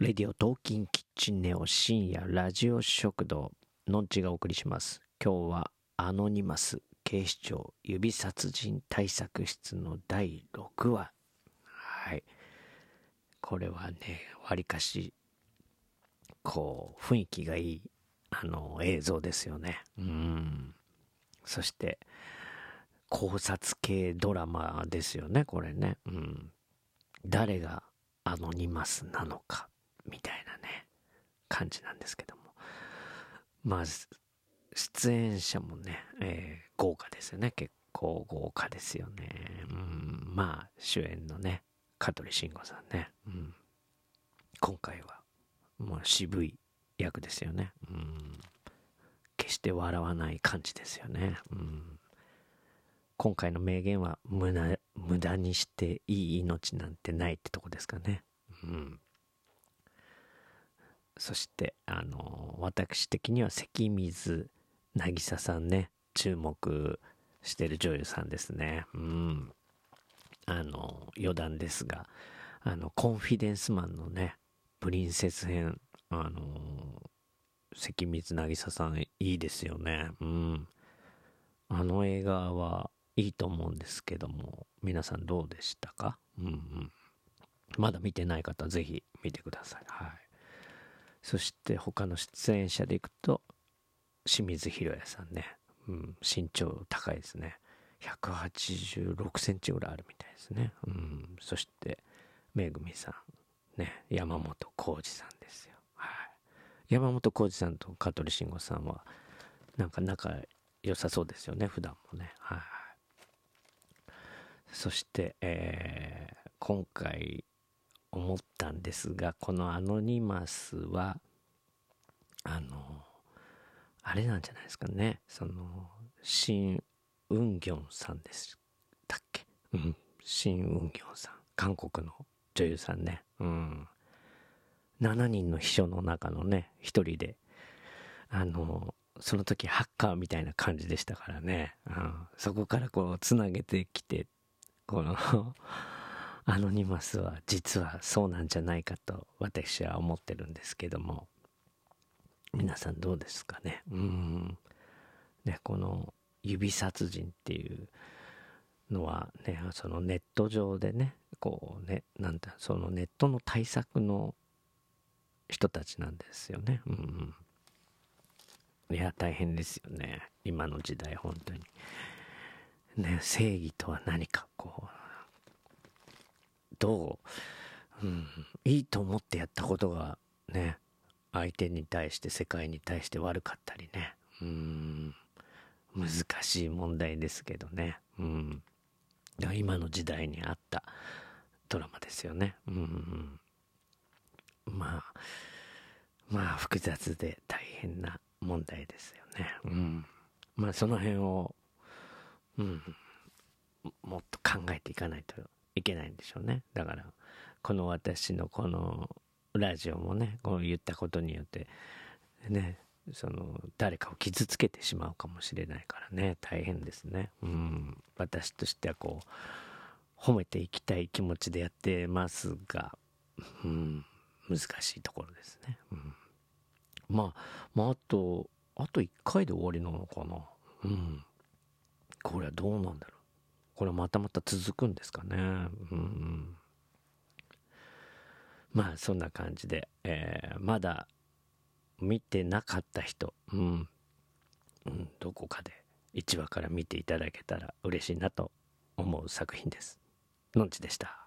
レディオトーキンキッチンネオ深夜ラジオ食堂のんちがお送りします。今日はアノニマス警視庁指殺人対策室の第6話。はい。これはねわりかしこう雰囲気がいいあの映像ですよね。うん。そして考察系ドラマですよねこれね。うん。誰がアノニマスなのか。みたいなね感じなんですけども。まあ出演者もね、えー、豪華ですよね。結構豪華ですよね。うん。まあ主演のね香取慎吾さんね、うん、今回はもう渋い役ですよね。うん。決して笑わない感じですよね。うん。今回の名言は無駄無駄にしていい命なんてないってとこですかね。うん。そして、あの、私的には関水渚さんね、注目してる女優さんですね。うん。あの、余談ですが、あの、コンフィデンスマンのね、プリンセス編、あの、関水渚さんいいですよね。うん。あの映画はいいと思うんですけども、皆さんどうでしたか？うんうん。まだ見てない方はぜひ見てください。はい。そして他の出演者でいくと、清水宏也さんね。うん、身長高いですね。186センチぐらいあるみたいですね。うん、そして、めぐみさん、ね、山本浩二さんですよ。はい。山本浩二さんと香取慎吾さんは、なんか仲良さそうですよね、普段もね。はい。そして、えー、今回んですが、このアノニマスは、あの、あれなんじゃないですかね。その、シン・ウンギョンさんでしたっけ？うん。シン・ウンギョンさん。韓国の女優さんね。うん。7人の秘書の中のね、一人で、あの、その時ハッカーみたいな感じでしたからね。うん、そこからこう、つなげてきてこのアノニマスは実はそうなんじゃないかと私は思ってるんですけども。皆さんどうですかね？うん。ねこの指殺人っていうのはねそのネット上でねこうねなんだそのネットの対策の人たちなんですよね。うん。いや大変ですよね。今の時代本当に。ね、正義とは何か、こう、どう、ん、いいと思ってやったことがね、相手に対して世界に対して悪かったりね、うん、難しい問題ですけどね、うん、今の時代にあったドラマですよね、うん、まあ、まあ複雑で大変な問題ですよね、うん、まあその辺をうん、もっと考えていかないといけないんでしょうね。だから、この私のこのラジオもね、こう言ったことによって、ね、その、誰かを傷つけてしまうかもしれないからね、大変ですね。うん、私としてはこう、褒めていきたい気持ちでやってますが、うん、難しいところですね。うん、まあ、まあ、あと、あと1回で終わりなのかな。うん。これはどうなんだろう。これまたまた続くんですかね。うん、まあそんな感じで、えー、まだ見てなかった人、うん、うん、どこかで1話から見ていただけたら嬉しいなと思う作品です。のんちでした。